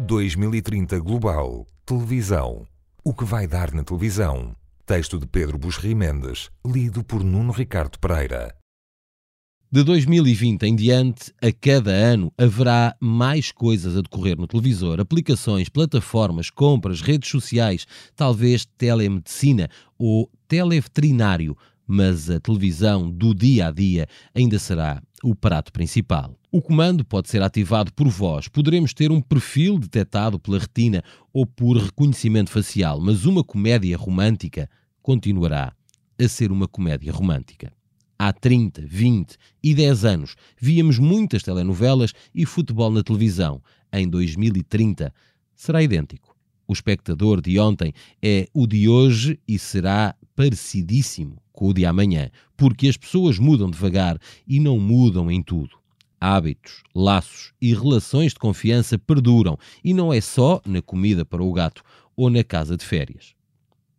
2030 Global. Televisão. O que vai dar na televisão? Texto de Pedro Busri Mendes, lido por Nuno Ricardo Pereira. De 2020 em diante, a cada ano haverá mais coisas a decorrer no televisor: aplicações, plataformas, compras, redes sociais, talvez telemedicina ou televeterinário. Mas a televisão do dia a dia ainda será o prato principal. O comando pode ser ativado por voz, poderemos ter um perfil detectado pela retina ou por reconhecimento facial, mas uma comédia romântica continuará a ser uma comédia romântica. Há 30, 20 e 10 anos víamos muitas telenovelas e futebol na televisão. Em 2030 será idêntico. O espectador de ontem é o de hoje e será parecidíssimo com o de amanhã, porque as pessoas mudam devagar e não mudam em tudo. Hábitos, laços e relações de confiança perduram e não é só na comida para o gato ou na casa de férias.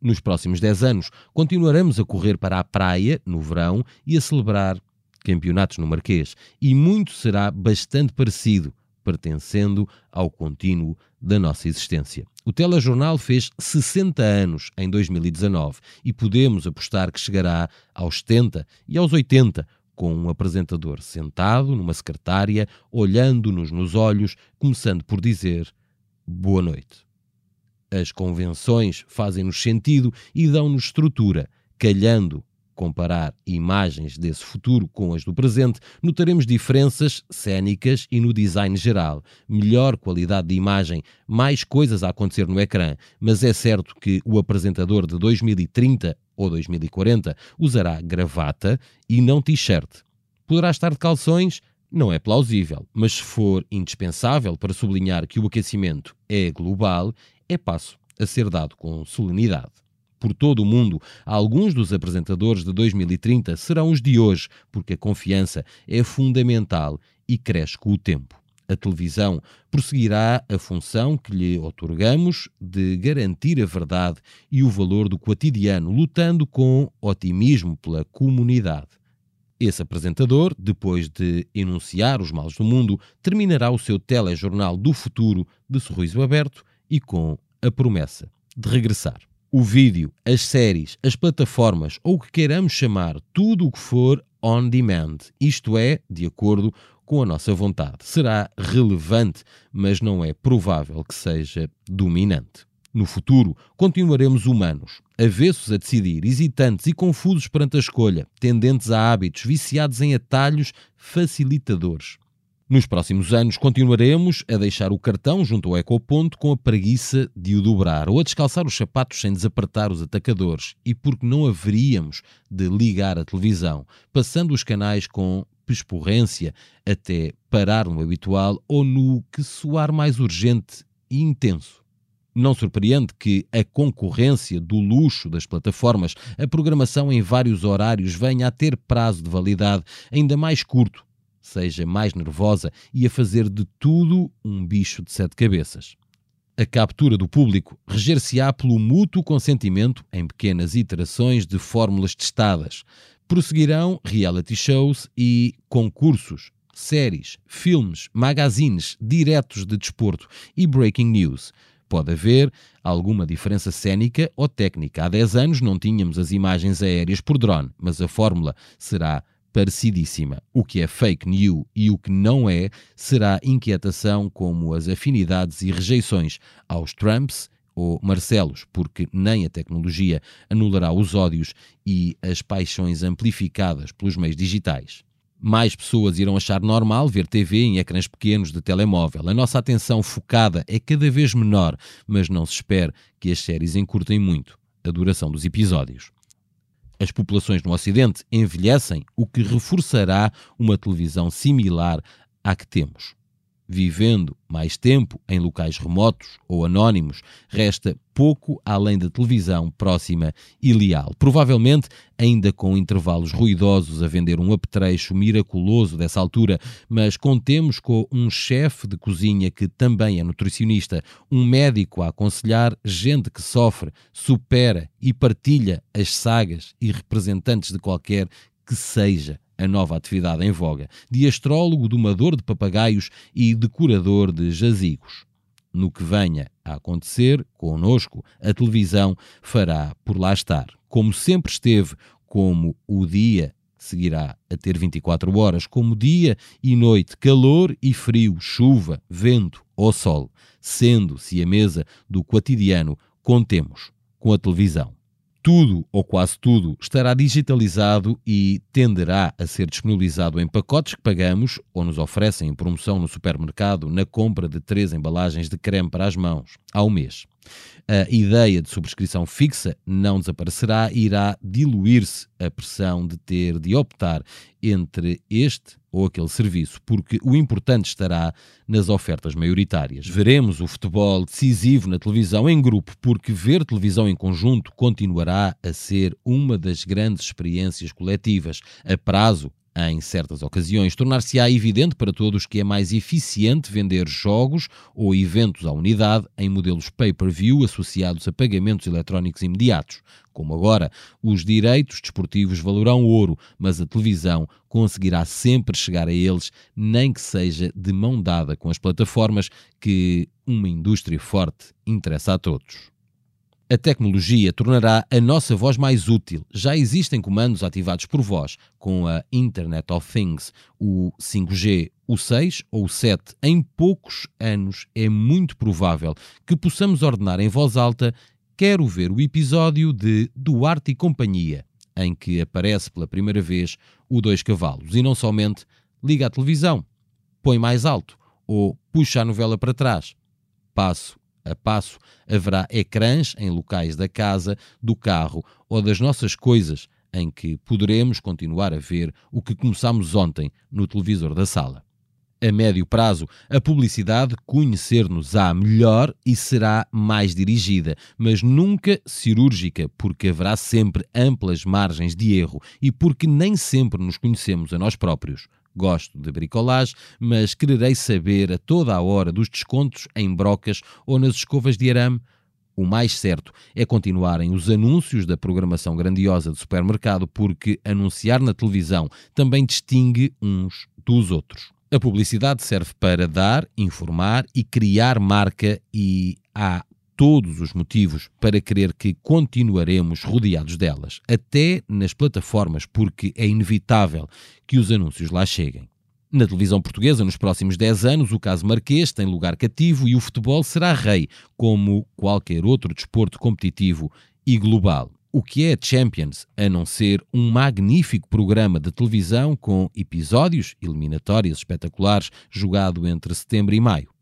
Nos próximos 10 anos, continuaremos a correr para a praia no verão e a celebrar campeonatos no Marquês, e muito será bastante parecido, pertencendo ao contínuo da nossa existência. O telejornal fez 60 anos em 2019 e podemos apostar que chegará aos 70 e aos 80, com um apresentador sentado numa secretária, olhando-nos nos olhos, começando por dizer boa noite. As convenções fazem-nos sentido e dão-nos estrutura. Calhando comparar imagens desse futuro com as do presente, notaremos diferenças cênicas e no design geral. Melhor qualidade de imagem, mais coisas a acontecer no ecrã, mas é certo que o apresentador de 2030 ou 2040 usará gravata e não t-shirt. Poderá estar de calções? Não é plausível, mas se for indispensável para sublinhar que o aquecimento é global, é passo a ser dado com solenidade. Por todo o mundo, alguns dos apresentadores de 2030 serão os de hoje, porque a confiança é fundamental e cresce com o tempo. A televisão prosseguirá a função que lhe otorgamos de garantir a verdade e o valor do cotidiano, lutando com otimismo pela comunidade. Esse apresentador, depois de enunciar os males do mundo, terminará o seu telejornal do futuro de sorriso aberto e com a promessa de regressar. O vídeo, as séries, as plataformas ou o que queiramos chamar, tudo o que for on demand, isto é, de acordo com a nossa vontade. Será relevante, mas não é provável que seja dominante. No futuro, continuaremos humanos, avessos a decidir, hesitantes e confusos perante a escolha, tendentes a hábitos, viciados em atalhos facilitadores. Nos próximos anos continuaremos a deixar o cartão junto ao ecoponto com a preguiça de o dobrar ou a descalçar os sapatos sem desapertar os atacadores e porque não haveríamos de ligar a televisão, passando os canais com pesporrência até parar no habitual ou no que soar mais urgente e intenso. Não surpreende que a concorrência do luxo das plataformas, a programação em vários horários venha a ter prazo de validade ainda mais curto seja mais nervosa e a fazer de tudo um bicho de sete cabeças. A captura do público reger-se-á pelo mútuo consentimento em pequenas iterações de fórmulas testadas. Prosseguirão reality shows e concursos, séries, filmes, magazines, diretos de desporto e breaking news. Pode haver alguma diferença cênica ou técnica. Há 10 anos não tínhamos as imagens aéreas por drone, mas a fórmula será parecidíssima. O que é fake news e o que não é será inquietação como as afinidades e rejeições aos Trumps ou Marcelos, porque nem a tecnologia anulará os ódios e as paixões amplificadas pelos meios digitais. Mais pessoas irão achar normal ver TV em ecrãs pequenos de telemóvel. A nossa atenção focada é cada vez menor, mas não se espera que as séries encurtem muito a duração dos episódios. As populações no Ocidente envelhecem, o que reforçará uma televisão similar à que temos vivendo mais tempo em locais remotos ou anónimos, resta pouco além da televisão próxima e leal. Provavelmente ainda com intervalos ruidosos a vender um apetrecho miraculoso dessa altura, mas contemos com um chefe de cozinha que também é nutricionista, um médico a aconselhar gente que sofre, supera e partilha as sagas e representantes de qualquer que seja a nova atividade em voga, de astrólogo, domador de papagaios e decorador de jazigos. no que venha a acontecer connosco, a televisão fará por lá estar. Como sempre esteve, como o dia seguirá a ter 24 horas, como dia e noite, calor e frio, chuva, vento ou sol, sendo-se a mesa do cotidiano, contemos com a televisão tudo ou quase tudo estará digitalizado e tenderá a ser disponibilizado em pacotes que pagamos ou nos oferecem em promoção no supermercado na compra de três embalagens de creme para as mãos ao mês. A ideia de subscrição fixa não desaparecerá e irá diluir-se a pressão de ter de optar entre este ou aquele serviço, porque o importante estará nas ofertas maioritárias. Veremos o futebol decisivo na televisão em grupo, porque ver televisão em conjunto continuará a ser uma das grandes experiências coletivas. A prazo, em certas ocasiões, tornar-se-á evidente para todos que é mais eficiente vender jogos ou eventos à unidade em modelos pay-per-view associados a pagamentos eletrónicos imediatos. Como agora, os direitos desportivos valerão ouro, mas a televisão conseguirá sempre chegar a eles, nem que seja de mão dada com as plataformas que uma indústria forte interessa a todos. A tecnologia tornará a nossa voz mais útil. Já existem comandos ativados por voz com a Internet of Things, o 5G, o 6 ou o 7. Em poucos anos é muito provável que possamos ordenar em voz alta: Quero ver o episódio de Duarte e Companhia, em que aparece pela primeira vez o dois cavalos, e não somente liga a televisão, põe mais alto ou puxa a novela para trás. Passo a passo, haverá ecrãs em locais da casa, do carro ou das nossas coisas em que poderemos continuar a ver o que começamos ontem no televisor da sala. A médio prazo, a publicidade conhecer-nos-á melhor e será mais dirigida, mas nunca cirúrgica, porque haverá sempre amplas margens de erro e porque nem sempre nos conhecemos a nós próprios. Gosto de bricolagem, mas quererei saber a toda a hora dos descontos em brocas ou nas escovas de arame. O mais certo é continuarem os anúncios da programação grandiosa do supermercado, porque anunciar na televisão também distingue uns dos outros. A publicidade serve para dar, informar e criar marca, e há todos os motivos para crer que continuaremos rodeados delas, até nas plataformas, porque é inevitável que os anúncios lá cheguem. Na televisão portuguesa, nos próximos 10 anos, o caso Marquês tem lugar cativo e o futebol será rei, como qualquer outro desporto competitivo e global. O que é Champions, a não ser um magnífico programa de televisão com episódios eliminatórios espetaculares jogado entre setembro e maio?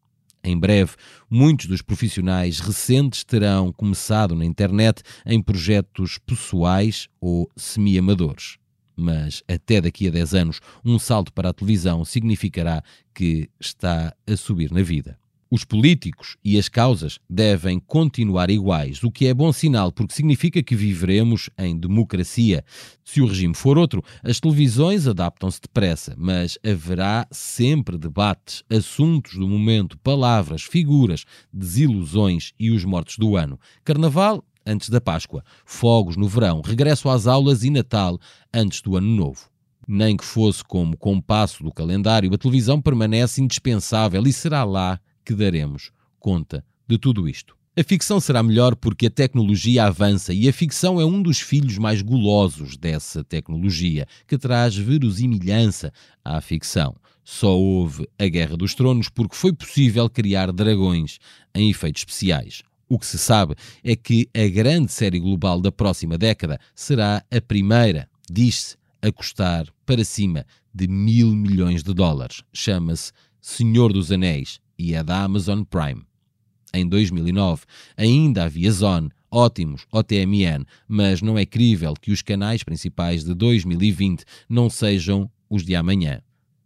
Em breve, muitos dos profissionais recentes terão começado na internet em projetos pessoais ou semi-amadores. Mas até daqui a 10 anos, um salto para a televisão significará que está a subir na vida. Os políticos e as causas devem continuar iguais, o que é bom sinal porque significa que viveremos em democracia. Se o regime for outro, as televisões adaptam-se depressa, mas haverá sempre debates, assuntos do momento, palavras, figuras, desilusões e os mortos do ano. Carnaval antes da Páscoa, fogos no verão, regresso às aulas e Natal antes do Ano Novo. Nem que fosse como compasso do calendário, a televisão permanece indispensável e será lá que daremos conta de tudo isto. A ficção será melhor porque a tecnologia avança e a ficção é um dos filhos mais gulosos dessa tecnologia, que traz verosimilhança à ficção. Só houve a Guerra dos Tronos porque foi possível criar dragões em efeitos especiais. O que se sabe é que a grande série global da próxima década será a primeira, diz-se, a custar para cima de mil milhões de dólares. Chama-se Senhor dos Anéis e é da Amazon Prime. Em 2009 ainda havia Zone, ótimos OTMN, mas não é crível que os canais principais de 2020 não sejam os de amanhã.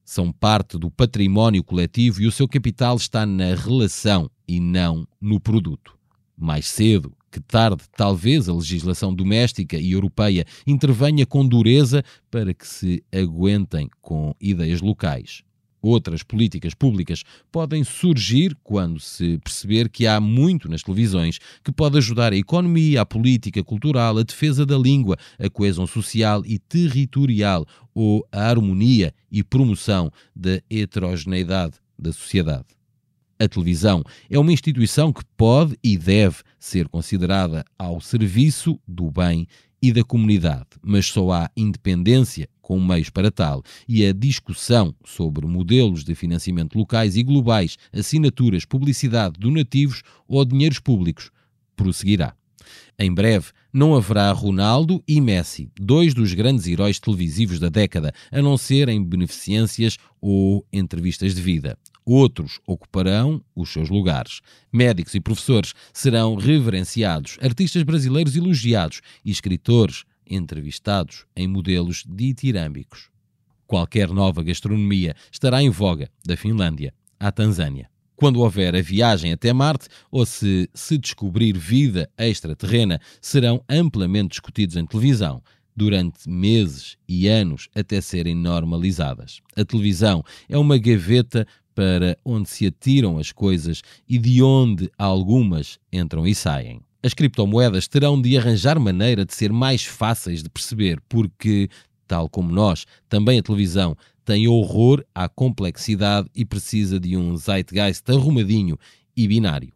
São parte do património coletivo e o seu capital está na relação e não no produto. Mais cedo que tarde, talvez a legislação doméstica e europeia intervenha com dureza para que se aguentem com ideias locais. Outras políticas públicas podem surgir quando se perceber que há muito nas televisões que pode ajudar a economia, a política cultural, a defesa da língua, a coesão social e territorial ou a harmonia e promoção da heterogeneidade da sociedade. A televisão é uma instituição que pode e deve ser considerada ao serviço do bem e da comunidade, mas só há independência com meios para tal, e a discussão sobre modelos de financiamento locais e globais, assinaturas, publicidade, donativos ou dinheiros públicos prosseguirá. Em breve, não haverá Ronaldo e Messi, dois dos grandes heróis televisivos da década, a não ser em beneficências ou entrevistas de vida. Outros ocuparão os seus lugares. Médicos e professores serão reverenciados, artistas brasileiros elogiados e escritores entrevistados em modelos ditirâmbicos. Qualquer nova gastronomia estará em voga, da Finlândia à Tanzânia. Quando houver a viagem até Marte ou se se descobrir vida extraterrena, serão amplamente discutidos em televisão, durante meses e anos até serem normalizadas. A televisão é uma gaveta para onde se atiram as coisas e de onde algumas entram e saem. As criptomoedas terão de arranjar maneira de ser mais fáceis de perceber, porque, tal como nós, também a televisão tem horror à complexidade e precisa de um zeitgeist arrumadinho e binário.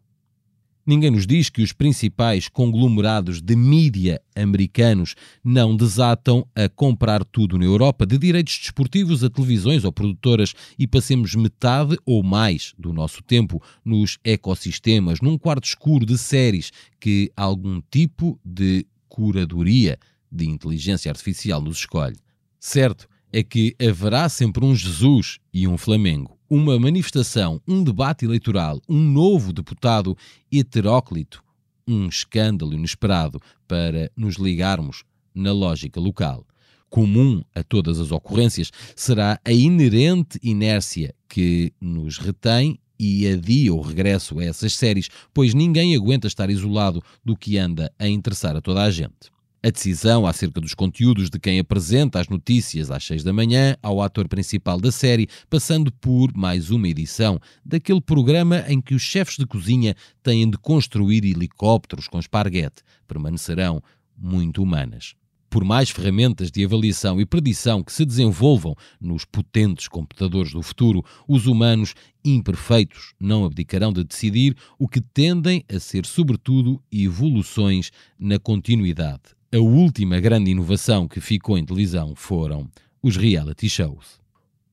Ninguém nos diz que os principais conglomerados de mídia americanos não desatam a comprar tudo na Europa, de direitos desportivos a televisões ou produtoras, e passemos metade ou mais do nosso tempo nos ecossistemas, num quarto escuro de séries que algum tipo de curadoria de inteligência artificial nos escolhe. Certo é que haverá sempre um Jesus e um Flamengo uma manifestação, um debate eleitoral, um novo deputado heteróclito, um escândalo inesperado para nos ligarmos na lógica local. Comum a todas as ocorrências será a inerente inércia que nos retém e adia o regresso a essas séries, pois ninguém aguenta estar isolado do que anda a interessar a toda a gente. A decisão acerca dos conteúdos de quem apresenta as notícias às seis da manhã ao ator principal da série, passando por mais uma edição daquele programa em que os chefes de cozinha têm de construir helicópteros com esparguete, permanecerão muito humanas. Por mais ferramentas de avaliação e predição que se desenvolvam nos potentes computadores do futuro, os humanos imperfeitos não abdicarão de decidir o que tendem a ser, sobretudo, evoluções na continuidade a última grande inovação que ficou em televisão foram os reality shows.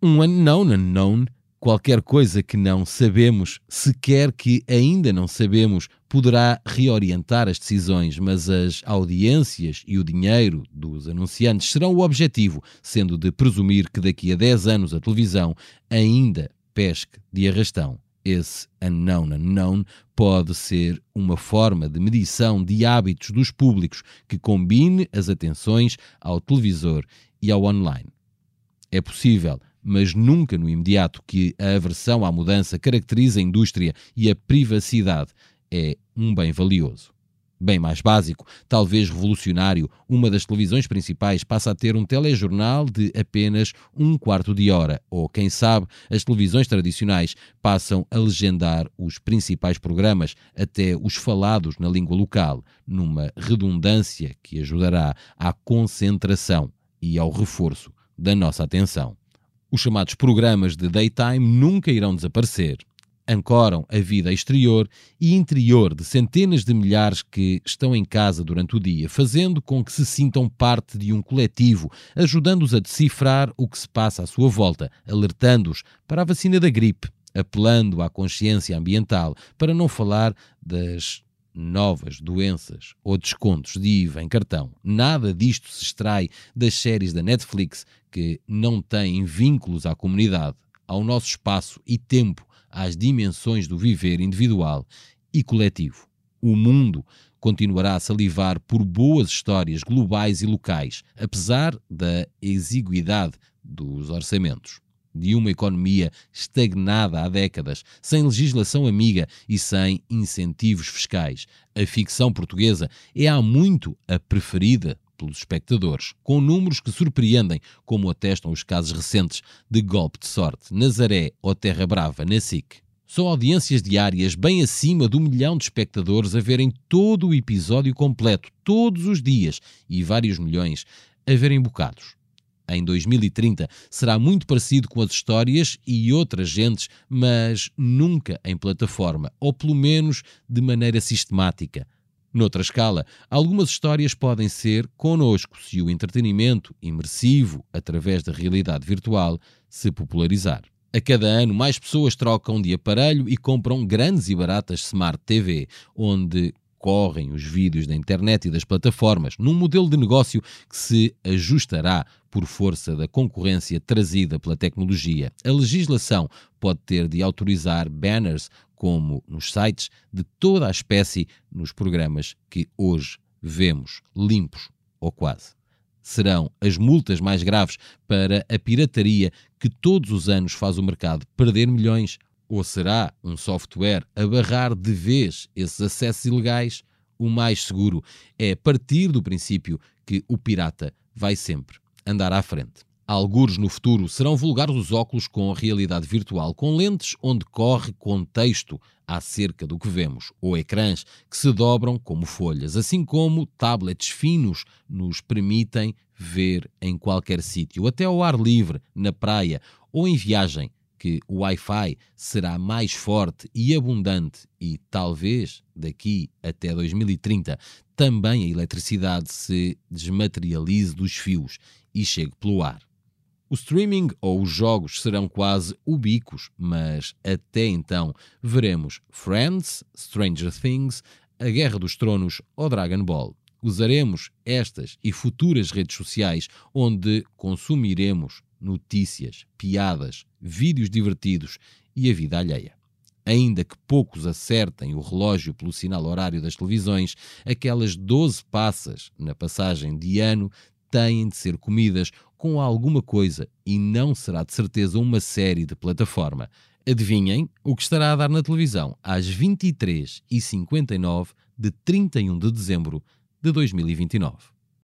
Um unknown unknown, qualquer coisa que não sabemos, sequer que ainda não sabemos, poderá reorientar as decisões, mas as audiências e o dinheiro dos anunciantes serão o objetivo, sendo de presumir que daqui a 10 anos a televisão ainda pesque de arrastão esse unknown unknown pode ser uma forma de medição de hábitos dos públicos que combine as atenções ao televisor e ao online. É possível, mas nunca no imediato, que a aversão à mudança caracteriza a indústria e a privacidade é um bem valioso bem mais básico, talvez revolucionário, uma das televisões principais passa a ter um telejornal de apenas um quarto de hora, ou quem sabe, as televisões tradicionais passam a legendar os principais programas, até os falados na língua local, numa redundância que ajudará à concentração e ao reforço da nossa atenção. Os chamados programas de daytime nunca irão desaparecer ancoram a vida exterior e interior de centenas de milhares que estão em casa durante o dia, fazendo com que se sintam parte de um coletivo, ajudando-os a decifrar o que se passa à sua volta, alertando-os para a vacina da gripe, apelando à consciência ambiental, para não falar das novas doenças ou descontos de IVA em cartão. Nada disto se extrai das séries da Netflix que não têm vínculos à comunidade, ao nosso espaço e tempo às dimensões do viver individual e coletivo. O mundo continuará a salivar por boas histórias globais e locais, apesar da exiguidade dos orçamentos. De uma economia estagnada há décadas, sem legislação amiga e sem incentivos fiscais, a ficção portuguesa é há muito a preferida pelos espectadores, com números que surpreendem, como atestam os casos recentes de Golpe de Sorte, Nazaré ou Terra Brava, na SIC. São audiências diárias bem acima do milhão de espectadores a verem todo o episódio completo, todos os dias, e vários milhões a verem bocados. em 2030 será muito parecido com as histórias e outras gentes, mas nunca em plataforma, ou pelo menos de maneira sistemática. Noutra escala, algumas histórias podem ser conosco se o entretenimento imersivo, através da realidade virtual, se popularizar. A cada ano, mais pessoas trocam de aparelho e compram grandes e baratas Smart TV, onde correm os vídeos da internet e das plataformas, num modelo de negócio que se ajustará por força da concorrência trazida pela tecnologia. A legislação pode ter de autorizar banners, como nos sites, de toda a espécie nos programas que hoje vemos limpos ou quase. Serão as multas mais graves para a pirataria que todos os anos faz o mercado perder milhões ou será um software a barrar de vez esses acessos ilegais? O mais seguro é partir do princípio que o pirata vai sempre andar à frente. Algures no futuro serão vulgares os óculos com realidade virtual, com lentes onde corre contexto acerca do que vemos, ou ecrãs que se dobram como folhas, assim como tablets finos nos permitem ver em qualquer sítio, até ao ar livre, na praia ou em viagem, que o Wi-Fi será mais forte e abundante e talvez daqui até 2030 também a eletricidade se desmaterialize dos fios e chegue pelo ar. O streaming ou os jogos serão quase ubíquos, mas até então veremos Friends, Stranger Things, A Guerra dos Tronos ou Dragon Ball. Usaremos estas e futuras redes sociais onde consumiremos notícias, piadas, vídeos divertidos e a vida alheia. Ainda que poucos acertem o relógio pelo sinal horário das televisões, aquelas 12 passas na passagem de ano têm de ser comidas com alguma coisa e não será de certeza uma série de plataforma. Adivinhem o que estará a dar na televisão às 23h59 de 31 de dezembro de 2029.